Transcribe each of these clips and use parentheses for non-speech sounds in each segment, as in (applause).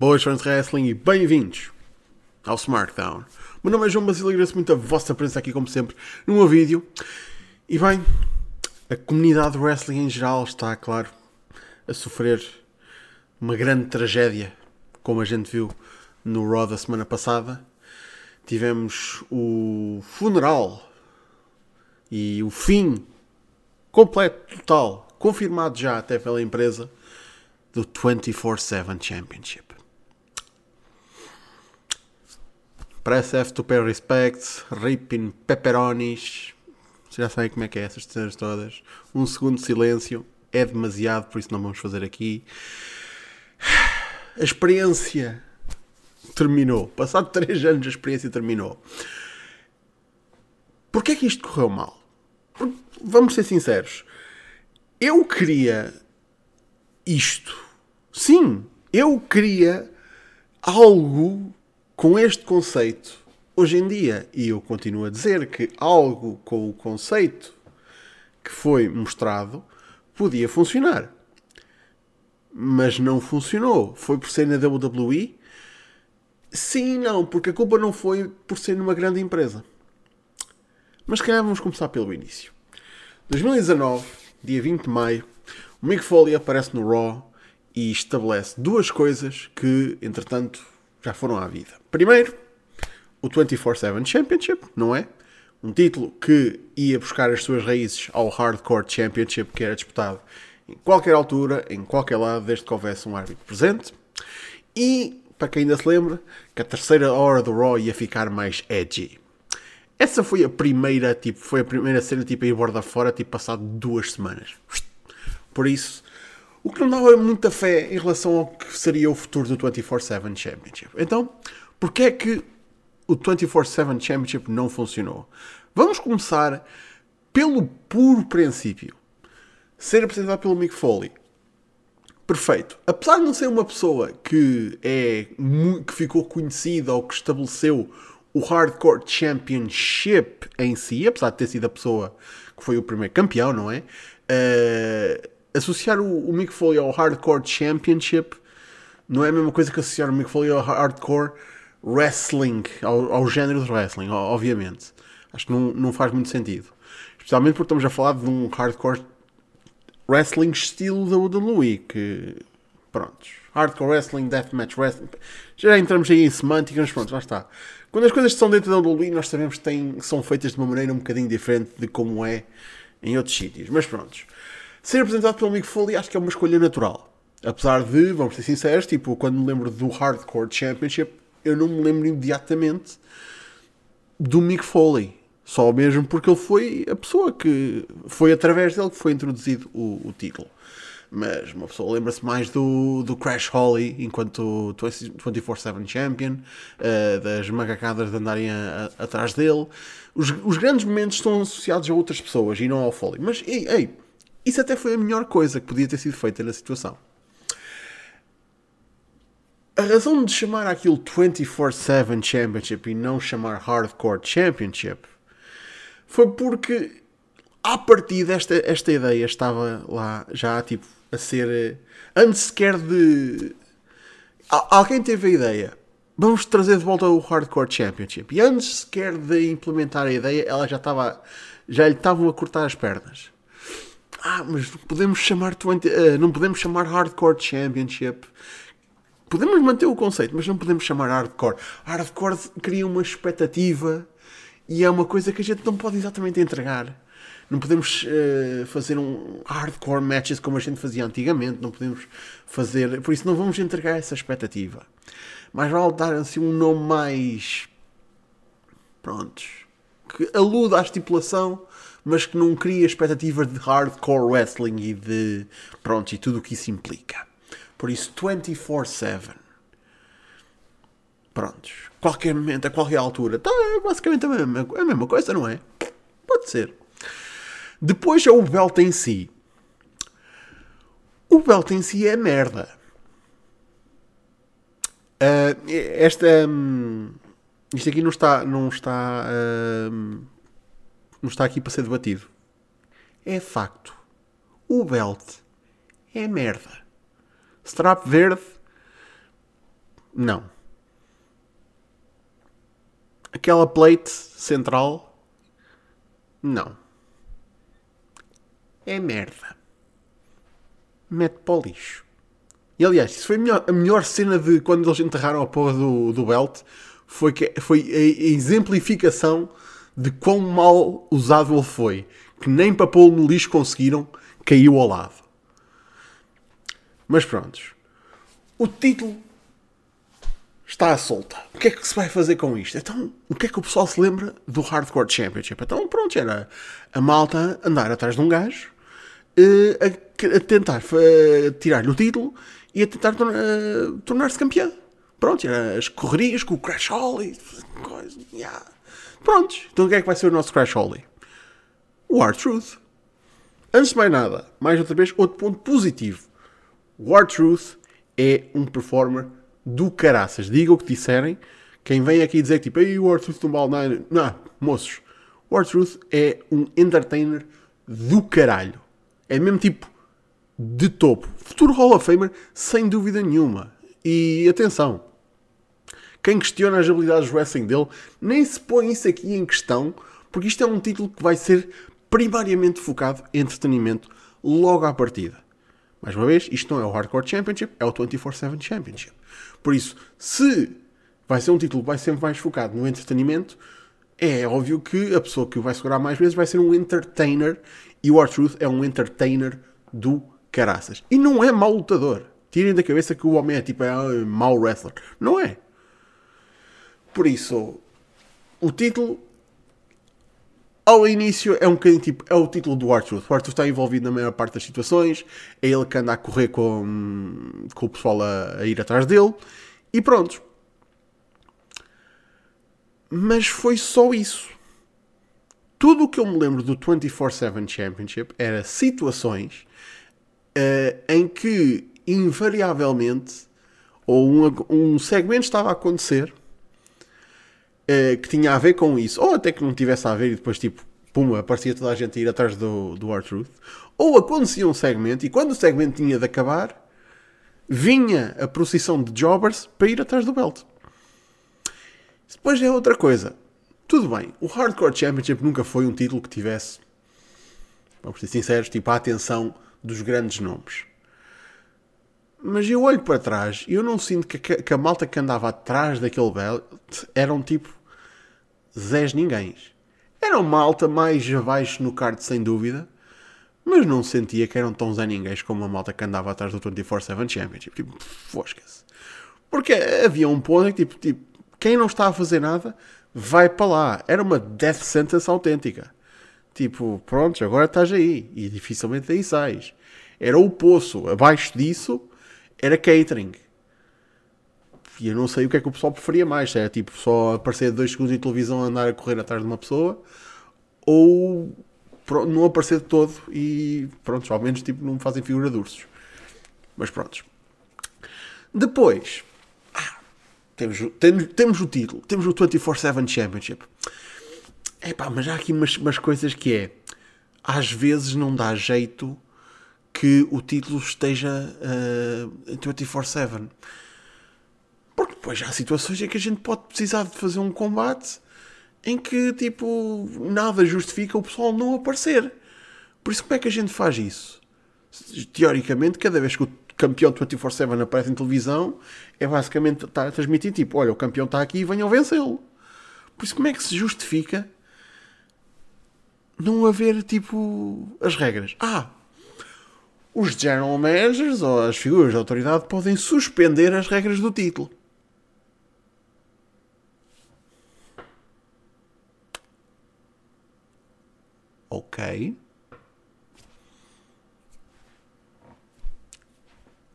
Boas fãs de wrestling e bem-vindos ao SmackDown. Meu nome é João Basílio e agradeço muito a vossa presença aqui, como sempre, no meu vídeo. E bem, a comunidade de wrestling em geral está, claro, a sofrer uma grande tragédia, como a gente viu no Raw da semana passada. Tivemos o funeral e o fim completo, total, confirmado já até pela empresa do 24-7 Championship. Press F to pay respects, ripping pepperonis. Já sabem como é que é essas cenas todas. Um segundo de silêncio é demasiado, por isso não vamos fazer aqui. A experiência terminou. Passado (laughs) 3 anos, a experiência terminou. Porquê é que isto correu mal? Porque, vamos ser sinceros. Eu queria isto. Sim, eu queria algo com este conceito hoje em dia. E eu continuo a dizer que algo com o conceito que foi mostrado podia funcionar. Mas não funcionou. Foi por ser na WWE? Sim não, porque a culpa não foi por ser numa grande empresa. Mas se calhar vamos começar pelo início. 2019, dia 20 de maio, o Mick Foley aparece no Raw e estabelece duas coisas que, entretanto, já foram à vida. Primeiro, o 24-7 Championship, não é? Um título que ia buscar as suas raízes ao Hardcore Championship, que era disputado em qualquer altura, em qualquer lado, desde que houvesse um árbitro presente. E, para quem ainda se lembra, que a terceira hora do Raw ia ficar mais edgy. Essa foi a primeira, tipo, foi a primeira cena, tipo, a ir borda fora, tipo, passado duas semanas. Por isso, o que não dava muita fé em relação ao que seria o futuro do 24-7 Championship. Então, porquê é que o 24-7 Championship não funcionou? Vamos começar pelo puro princípio. Ser apresentado pelo Mick Foley. Perfeito. Apesar de não ser uma pessoa que, é, que ficou conhecida ou que estabeleceu o Hardcore Championship em si, apesar de ter sido a pessoa que foi o primeiro campeão, não é? Uh, associar o, o Mick Foley ao Hardcore Championship não é a mesma coisa que associar o Mick Foley ao Hardcore Wrestling, ao, ao género de wrestling, obviamente. Acho que não, não faz muito sentido. Especialmente porque estamos a falar de um Hardcore Wrestling estilo da WWE, que prontos. Hardcore Wrestling, Deathmatch Wrestling. Já entramos aí em semântica, mas pronto, lá está. Quando as coisas estão dentro da WWE, nós sabemos que têm, são feitas de uma maneira um bocadinho diferente de como é em outros sítios. Mas prontos. Ser apresentado pelo Mick Foley acho que é uma escolha natural. Apesar de, vamos ser sinceros, tipo, quando me lembro do Hardcore Championship, eu não me lembro imediatamente do Mick Foley. Só mesmo porque ele foi a pessoa que foi através dele que foi introduzido o, o título. Mas uma pessoa lembra-se mais do, do Crash Holly enquanto 24-7 Champion, uh, das macacadas de andarem a, a, atrás dele. Os, os grandes momentos estão associados a outras pessoas e não ao Foley. Mas, ei, ei isso até foi a melhor coisa que podia ter sido feita na situação. A razão de chamar aquilo 24-7 Championship e não chamar Hardcore Championship foi porque, a partir desta esta ideia, estava lá já tipo a ser. Antes sequer de. Alguém teve a ideia. Vamos trazer de volta o Hardcore Championship. E antes sequer de implementar a ideia, ela já estava. Já lhe estavam a cortar as pernas ah, mas podemos chamar 20, uh, eh, não podemos chamar Hardcore Championship. Podemos manter o conceito, mas não podemos chamar Hardcore. Hardcore cria uma expectativa e é uma coisa que a gente não pode exatamente entregar. Não podemos uh, fazer um hardcore matches como a gente fazia antigamente. Não podemos fazer. Por isso, não vamos entregar essa expectativa. Mas vale dar assim um nome mais. Prontos. Que aluda à estipulação mas que não cria expectativas de hardcore wrestling e de. pronto, e tudo o que isso implica. Por isso, 24-7. Prontos. Qualquer momento, a qualquer altura. Tá, é basicamente a mesma, a mesma coisa, não é? Pode ser. Depois é o belt em si. O belt em si é merda. Uh, esta. Um, isto aqui não está. Não está. Uh, não está aqui para ser debatido. É facto. O belt é merda. Strap verde Não. Aquela plate central? Não. É merda. Mete para o lixo. E aliás, isso foi a melhor, a melhor cena de quando eles enterraram a porra do, do belt. Foi, que, foi a, a exemplificação de quão mal usado ele foi. Que nem para pô-lo no lixo conseguiram, caiu ao lado. Mas prontos. O título está à solta. O que é que se vai fazer com isto? Então, o que é que o pessoal se lembra do Hardcore Championship? Então, pronto, era a malta andar atrás de um gajo uh, a, a, tentar uh, tirar-lhe o título e a tentar uh, tornar-se campeão. Pronto, era as correrias com o Crash Holly. Coisa, yeah. Prontos, então o que é que vai ser o nosso Crash Holly? O Hard Truth. Antes de mais nada, mais outra vez, outro ponto positivo. O Hard Truth é um performer do caraças. Diga o que disserem. Quem vem aqui dizer tipo, Ei, o Truth não vale nada. Não, moços. O Truth é um entertainer do caralho. É mesmo tipo de topo. Futuro Hall of Famer, sem dúvida nenhuma. E atenção, quem questiona as habilidades de wrestling dele nem se põe isso aqui em questão, porque isto é um título que vai ser primariamente focado em entretenimento logo à partida. Mais uma vez, isto não é o Hardcore Championship, é o 24-7 Championship. Por isso, se vai ser um título que vai sempre mais focado no entretenimento, é óbvio que a pessoa que o vai segurar mais vezes vai ser um entertainer e o R-Truth é um entertainer do caraças. E não é mau lutador. Tirem da cabeça que o homem é tipo é mau wrestler. Não é. Por isso, o título ao início é um bocadinho tipo, é o título do Arthur. O Arthur está envolvido na maior parte das situações, é ele que anda a correr com, com o pessoal a, a ir atrás dele, e pronto. Mas foi só isso. Tudo o que eu me lembro do 24-7 Championship era situações uh, em que, invariavelmente, ou um, um segmento estava a acontecer uh, que tinha a ver com isso, ou até que não tivesse a ver e depois, tipo, pum, aparecia toda a gente a ir atrás do, do R-Truth, ou acontecia um segmento e quando o segmento tinha de acabar, vinha a procissão de jobbers para ir atrás do belt. Depois é outra coisa. Tudo bem, o Hardcore Championship nunca foi um título que tivesse, vamos ser sinceros, tipo a atenção dos grandes nomes. Mas eu olho para trás e eu não sinto que, que, a malta que andava atrás daquele belt eram tipo Zés ninguém. Eram malta mais abaixo no card, sem dúvida, mas não sentia que eram tão Zé ninguém como a malta que andava atrás do 24-7 Championship. Tipo, fosca-se. Porque havia um ponto em que, tipo, tipo, quem não está a fazer nada vai para lá. Era uma death sentence autêntica. Tipo, pronto, agora estás aí. E dificilmente aí sais. Era o poço. Abaixo disso era catering. E eu não sei o que é que o pessoal preferia mais. Se é tipo só aparecer dois segundos em televisão andar a correr atrás de uma pessoa ou não aparecer de todo e pronto, ao menos tipo, não fazem figura de ursos. Mas pronto. Depois, ah, temos, temos, temos o título, temos o 24-7 Championship. Epá, mas há aqui umas, umas coisas que é às vezes não dá jeito que o título esteja uh, 24-7 porque depois há situações em que a gente pode precisar de fazer um combate em que, tipo, nada justifica o pessoal não aparecer. Por isso, como é que a gente faz isso? Teoricamente, cada vez que o campeão 24-7 aparece em televisão, é basicamente estar a transmitir, tipo, olha, o campeão está aqui venham vencê-lo. Por isso, como é que se justifica não haver, tipo, as regras? Ah, os general managers ou as figuras de autoridade podem suspender as regras do título. Ok.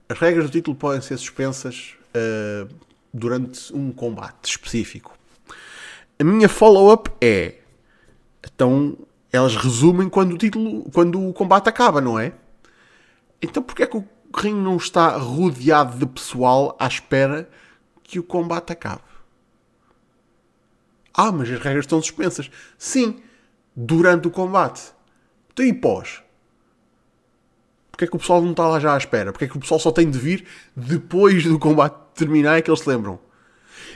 As regras do título podem ser suspensas uh, durante um combate específico. A minha follow-up é. Então, elas resumem quando o título. quando o combate acaba, não é? Então porquê é que o ringue não está rodeado de pessoal à espera que o combate acabe? Ah, mas as regras estão suspensas. Sim, durante o combate. Então e pós? Porquê é que o pessoal não está lá já à espera? Porquê é que o pessoal só tem de vir depois do combate terminar é que eles se lembram.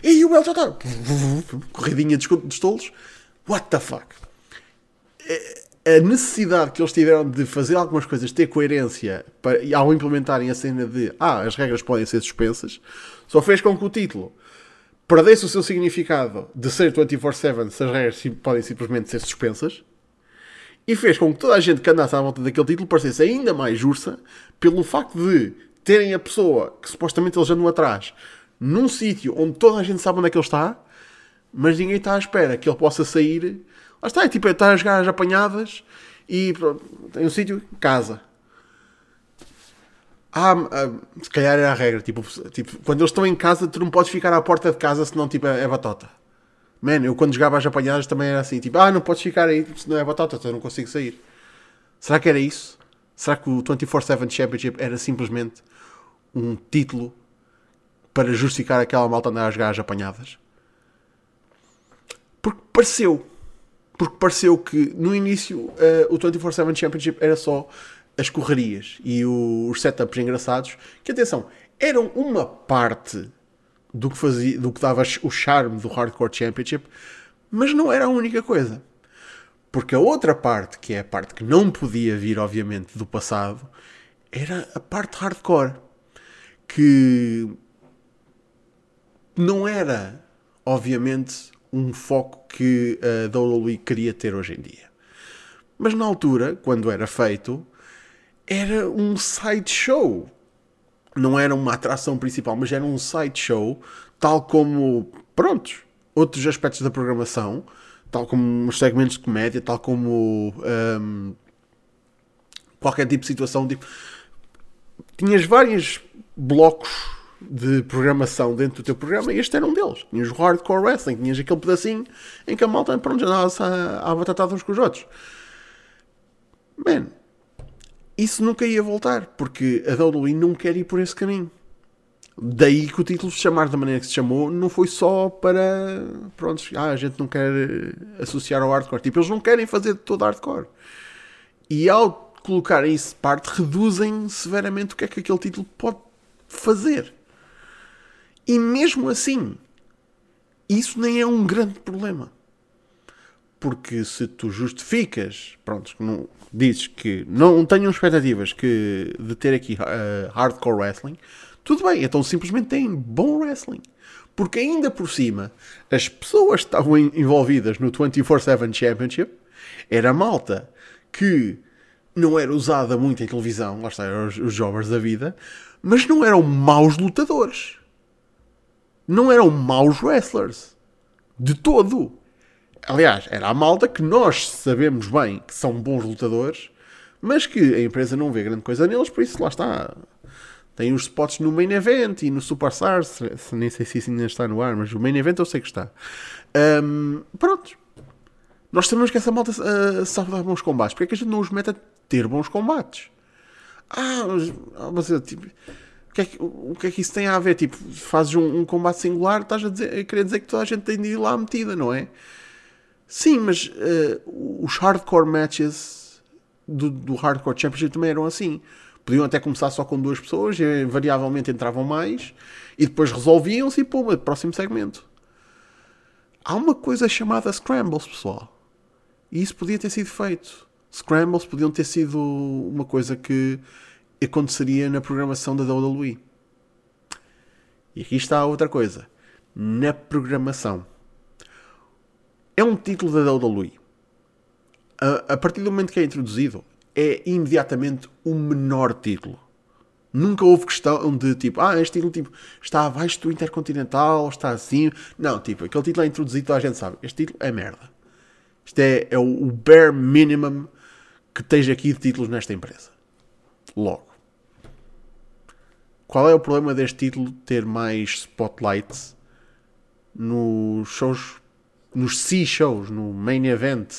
E o Bel já está. Corridinha dos tolos. What the fuck? A necessidade que eles tiveram de fazer algumas coisas, ter coerência para, ao implementarem a cena de ah, as regras podem ser suspensas, só fez com que o título perdesse o seu significado de ser 24-7 se as regras podem simplesmente ser suspensas e fez com que toda a gente que andasse à volta daquele título parecesse ainda mais justa pelo facto de terem a pessoa que supostamente eles andam atrás num sítio onde toda a gente sabe onde é que ele está, mas ninguém está à espera que ele possa sair. Lá está, é tipo, é estar a jogar as apanhadas e pronto, tem um sítio, casa. Ah, ah, se calhar era a regra, tipo, tipo, quando eles estão em casa, tu não podes ficar à porta de casa senão tipo, é batota. Man, eu quando jogava as apanhadas também era assim, tipo, ah, não podes ficar aí se não é batota, então eu não consigo sair. Será que era isso? Será que o 24-7 Championship era simplesmente um título para justificar aquela malta andar a jogar as apanhadas? Porque pareceu. Porque pareceu que no início eh, o 24-7 Championship era só as correrias e os setups engraçados, que atenção, eram uma parte do que, fazia, do que dava o charme do Hardcore Championship, mas não era a única coisa. Porque a outra parte, que é a parte que não podia vir, obviamente, do passado, era a parte hardcore. Que não era, obviamente, um foco que a WWE queria ter hoje em dia. Mas na altura, quando era feito, era um sideshow. Não era uma atração principal, mas era um sideshow, tal como, prontos, outros aspectos da programação, tal como os segmentos de comédia, tal como hum, qualquer tipo de situação. Tipo, tinhas vários blocos de programação dentro do teu programa e este era um deles. Tinhas o Hardcore Wrestling, tinhas aquele pedacinho em que a malta pronto, já andava-se a, a batatada uns com os outros. Man, isso nunca ia voltar, porque a WWE não quer ir por esse caminho. Daí que o título se chamar da maneira que se chamou não foi só para. Pronto, ah, a gente não quer eh, associar ao hardcore. Tipo, eles não querem fazer todo hardcore. E ao colocarem isso de parte, reduzem severamente o que é que aquele título pode fazer. E mesmo assim, isso nem é um grande problema. Porque se tu justificas, pronto, não, dizes que não tenham expectativas que, de ter aqui uh, hardcore wrestling, tudo bem, então simplesmente tem bom wrestling. Porque ainda por cima, as pessoas que estavam en- envolvidas no 24-7 Championship era malta que não era usada muito em televisão, lá está, eram os, os da vida, mas não eram maus lutadores. Não eram maus wrestlers. De todo. Aliás, era a malta que nós sabemos bem que são bons lutadores, mas que a empresa não vê grande coisa neles, por isso lá está. Tem os spots no Main Event e no Superstars, se- se- nem sei se isso ainda está no ar, mas o Main Event eu sei que está. Ahm, pronto. Nós sabemos que essa malta ah, sabe dar bons combates. Porque é que a gente não os mete a ter bons combates? Ah, mas, ah, mas eu, tipo, o que, é que, o que é que isso tem a ver? Tipo, fazes um, um combate singular, estás a, dizer, a querer dizer que toda a gente tem de ir lá metida, não é? Sim, mas eh, os hardcore matches do, do Hardcore Championship também eram assim. Podiam até começar só com duas pessoas, e variavelmente entravam mais, e depois resolviam-se e pô, próximo segmento. Há uma coisa chamada Scrambles, pessoal. E isso podia ter sido feito. Scrambles podiam ter sido uma coisa que aconteceria na programação da WWE. E aqui está outra coisa. Na programação. É um título da WWE. A, a partir do momento que é introduzido, é imediatamente o menor título. Nunca houve questão de tipo, ah, este título tipo, está abaixo do Intercontinental, está assim. Não, tipo, aquele título é introduzido, toda a gente sabe. Este título é merda. Isto é, é o, bare minimum que tens aqui de títulos nesta empresa. Logo. Qual é o problema deste título ter mais spotlights nos shows, nos C-shows, no main event?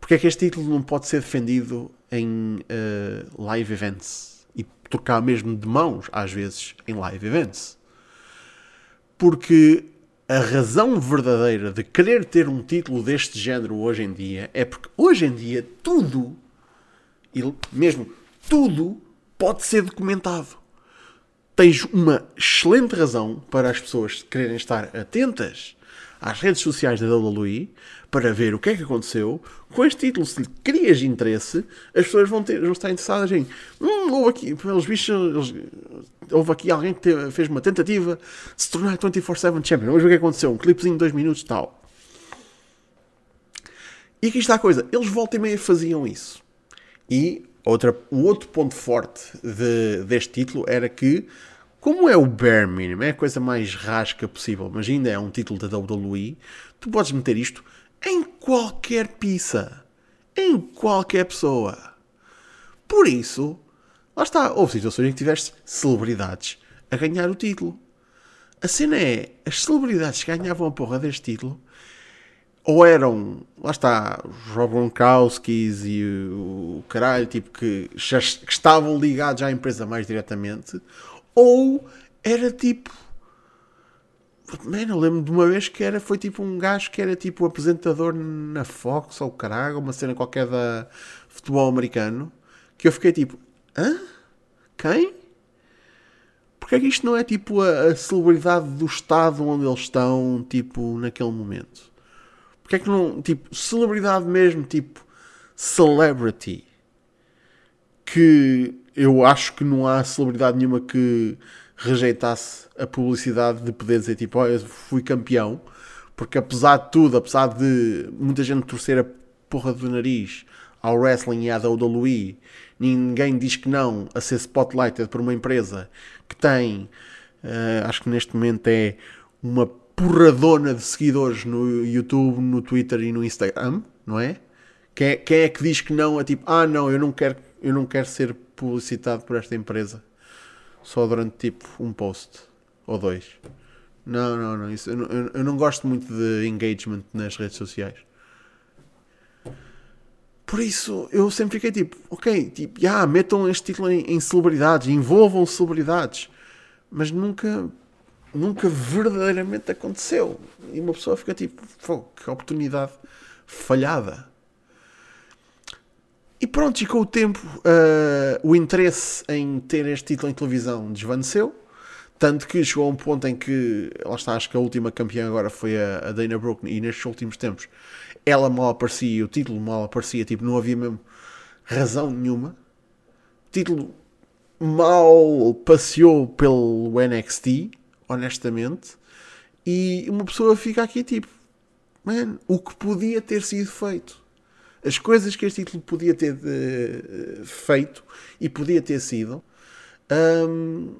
Porque é que este título não pode ser defendido em eh, live events e trocar mesmo de mãos, às vezes, em live events? Porque a razão verdadeira de querer ter um título deste género hoje em dia é porque hoje em dia tudo, e mesmo tudo, pode ser documentado. tens uma excelente razão para as pessoas quererem estar atentas às redes sociais da WWE para ver o que é que aconteceu. Com este título, se lhe crias interesse, as pessoas vão, ter, vão estar interessadas em. Hum, houve aqui, pelos bichos, houve aqui alguém que teve, fez uma tentativa de se tornar 24-7 Champion. Ver o que aconteceu. Um clipezinho de 2 minutos e tal. E aqui está a coisa. Eles volta e meia faziam isso. E outra, o outro ponto forte de, deste título era que, como é o bare minimum, é a coisa mais rasca possível, mas ainda é um título da WWE, tu podes meter isto em qualquer pizza, em qualquer pessoa. Por isso, lá está, houve situações em que tiveste celebridades a ganhar o título. A cena é, as celebridades que ganhavam a porra deste título ou eram, lá está, os Rob Gronkowskis e o, o caralho, tipo, que, já, que estavam ligados à empresa mais diretamente, ou era tipo. Mano, eu lembro de uma vez que era, foi tipo um gajo que era tipo apresentador na Fox ou caralho, uma cena qualquer da futebol americano, que eu fiquei tipo, hã? Quem? Porque é que isto não é tipo a, a celebridade do estado onde eles estão, tipo, naquele momento? Porque é que não, tipo, celebridade mesmo, tipo, celebrity, que eu acho que não há celebridade nenhuma que rejeitasse a publicidade de poder dizer, tipo, oh, eu fui campeão, porque apesar de tudo, apesar de muita gente torcer a porra do nariz ao wrestling e à WWE, ninguém diz que não a ser spotlighted por uma empresa que tem, uh, acho que neste momento é uma porradona de seguidores no YouTube, no Twitter e no Instagram, não é? Quem, é? quem é que diz que não? É tipo, ah, não, eu não quero, eu não quero ser publicitado por esta empresa só durante tipo um post ou dois. Não, não, não. Isso, eu, eu não gosto muito de engagement nas redes sociais. Por isso, eu sempre fiquei tipo, ok, tipo, yeah, metam este título em, em celebridades, envolvam celebridades, mas nunca nunca verdadeiramente aconteceu. E uma pessoa fica tipo, que oportunidade falhada. E pronto, e com o tempo uh, o interesse em ter este título em televisão desvaneceu. Tanto que chegou a um ponto em que, lá está, acho que a última campeã agora foi a, a Dana Brooke, e nestes últimos tempos ela mal aparecia, o título mal aparecia, tipo, não havia mesmo razão nenhuma. O título mal passeou pelo NXT, honestamente, e uma pessoa fica aqui tipo, man, o que podia ter sido feito. As coisas que este título podia ter uh, feito e podia ter sido. Um,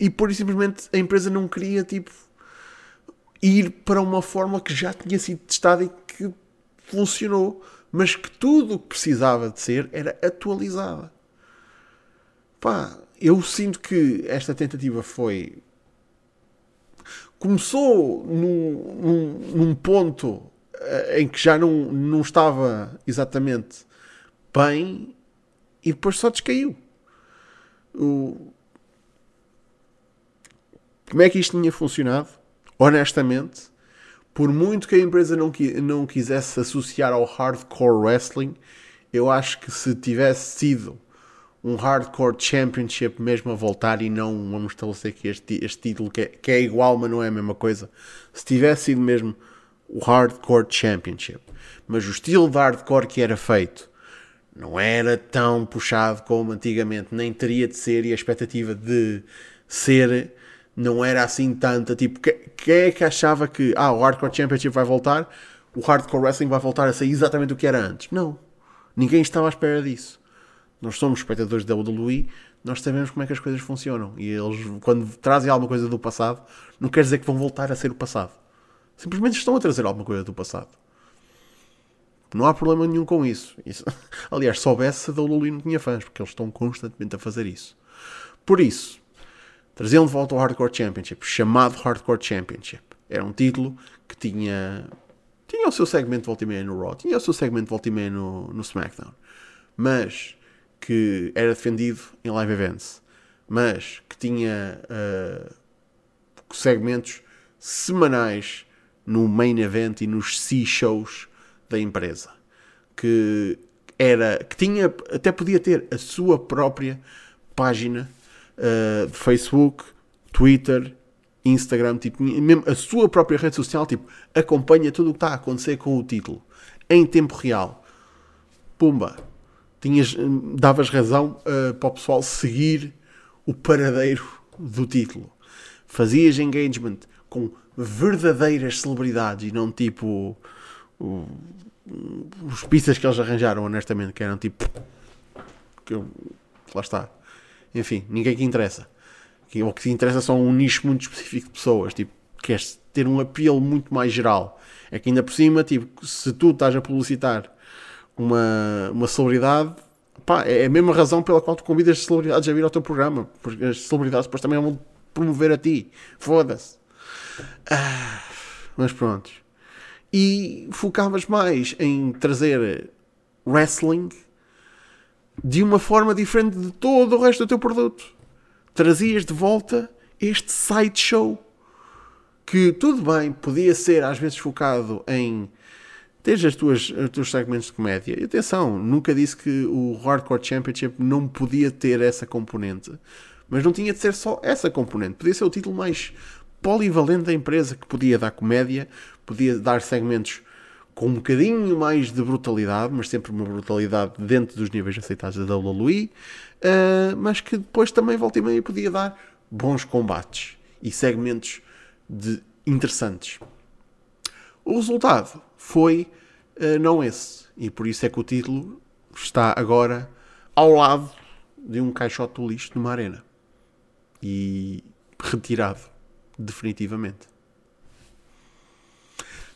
e por simplesmente a empresa não queria tipo ir para uma fórmula que já tinha sido testada e que funcionou, mas que tudo o que precisava de ser era atualizada. Pá, eu sinto que esta tentativa foi. Começou num, num, num ponto eh, em que já não, não estava exatamente bem e depois só descaiu. O... Como é que isto tinha funcionado? Honestamente, por muito que a empresa não, não quisesse associar ao hardcore wrestling, eu acho que se tivesse sido um Hardcore Championship mesmo a voltar e não vamos estabelecer que este, este título que é, que é igual, mas não é a mesma coisa. Se tivesse sido mesmo o Hardcore Championship, mas o estilo de hardcore que era feito não era tão puxado como antigamente, nem teria de ser, e a expectativa de ser não era assim tanta. Tipo, quem é que achava que ah, o Hardcore Championship vai voltar, o Hardcore Wrestling vai voltar a ser exatamente o que era antes? Não. Ninguém estava à espera disso nós somos espectadores da WWE, nós sabemos como é que as coisas funcionam. E eles, quando trazem alguma coisa do passado, não quer dizer que vão voltar a ser o passado. Simplesmente estão a trazer alguma coisa do passado. Não há problema nenhum com isso. isso. (laughs) Aliás, soubesse, a WWE não tinha fãs, porque eles estão constantemente a fazer isso. Por isso, traziam de volta o Hardcore Championship, chamado Hardcore Championship. Era um título que tinha. Tinha o seu segmento de volta e meia no Raw, tinha o seu segmento de volta e meia no, no SmackDown. Mas que era defendido em live events, mas que tinha uh, segmentos semanais no main event e nos C-shows da empresa. Que era que tinha até podia ter a sua própria página uh, de Facebook, Twitter, Instagram, tipo, mesmo a sua própria rede social, tipo, acompanha tudo o que está a acontecer com o título em tempo real. Pumba! Tinhas, davas razão uh, para o pessoal seguir o paradeiro do título. Fazias engagement com verdadeiras celebridades e não tipo o, os pistas que eles arranjaram, honestamente, que eram tipo. Que lá está. Enfim, ninguém que interessa. O que te interessa são um nicho muito específico de pessoas. Tipo, queres ter um apelo muito mais geral. É que ainda por cima, tipo, se tu estás a publicitar uma, uma celebridade, pá, é a mesma razão pela qual tu convidas celebridades a vir ao teu programa. Porque as celebridades depois também vão promover a ti. Foda-se. Ah, mas pronto. E focavas mais em trazer wrestling de uma forma diferente de todo o resto do teu produto. Trazias de volta este sideshow que tudo bem, podia ser às vezes focado em ter as tuas, os teus segmentos de comédia. E atenção, nunca disse que o Hardcore Championship não podia ter essa componente, mas não tinha de ser só essa componente. Podia ser o título mais polivalente da empresa que podia dar comédia, podia dar segmentos com um bocadinho mais de brutalidade, mas sempre uma brutalidade dentro dos níveis aceitados da WWE, uh, mas que depois também volta e meia podia dar bons combates e segmentos de interessantes. O resultado foi uh, não esse, e por isso é que o título está agora ao lado de um caixote do lixo numa arena. E retirado definitivamente.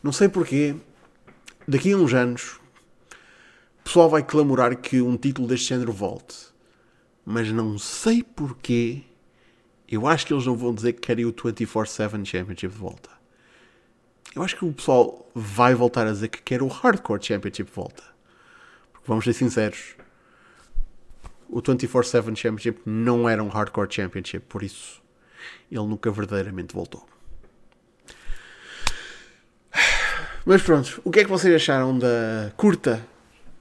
Não sei porquê, daqui a uns anos, o pessoal vai clamorar que um título deste género volte. Mas não sei porquê, eu acho que eles não vão dizer que querem o 24-7 Championship de volta. Eu acho que o pessoal vai voltar a dizer que quer o Hardcore Championship de volta. Porque vamos ser sinceros, o 24-7 Championship não era um Hardcore Championship, por isso ele nunca verdadeiramente voltou. Mas pronto, o que é que vocês acharam da curta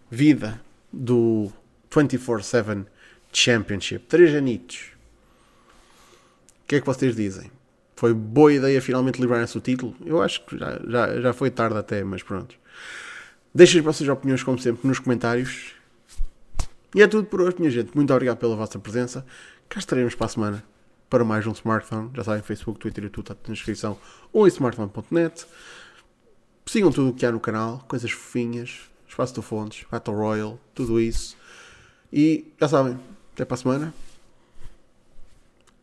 vida do 24-7 Championship? Três anitos. O que é que vocês dizem? Foi boa ideia finalmente livrar-se o título? Eu acho que já, já, já foi tarde até, mas pronto. Deixem as vossas opiniões, como sempre, nos comentários. E é tudo por hoje, minha gente. Muito obrigado pela vossa presença. Cá estaremos para a semana para mais um smartphone. Já sabem, Facebook, Twitter tudo está na descrição ou em smartphone.net. Sigam tudo o que há no canal, coisas fofinhas, espaço de fontes, Battle Royale, tudo isso. E já sabem, até para a semana.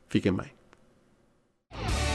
Fiquem bem.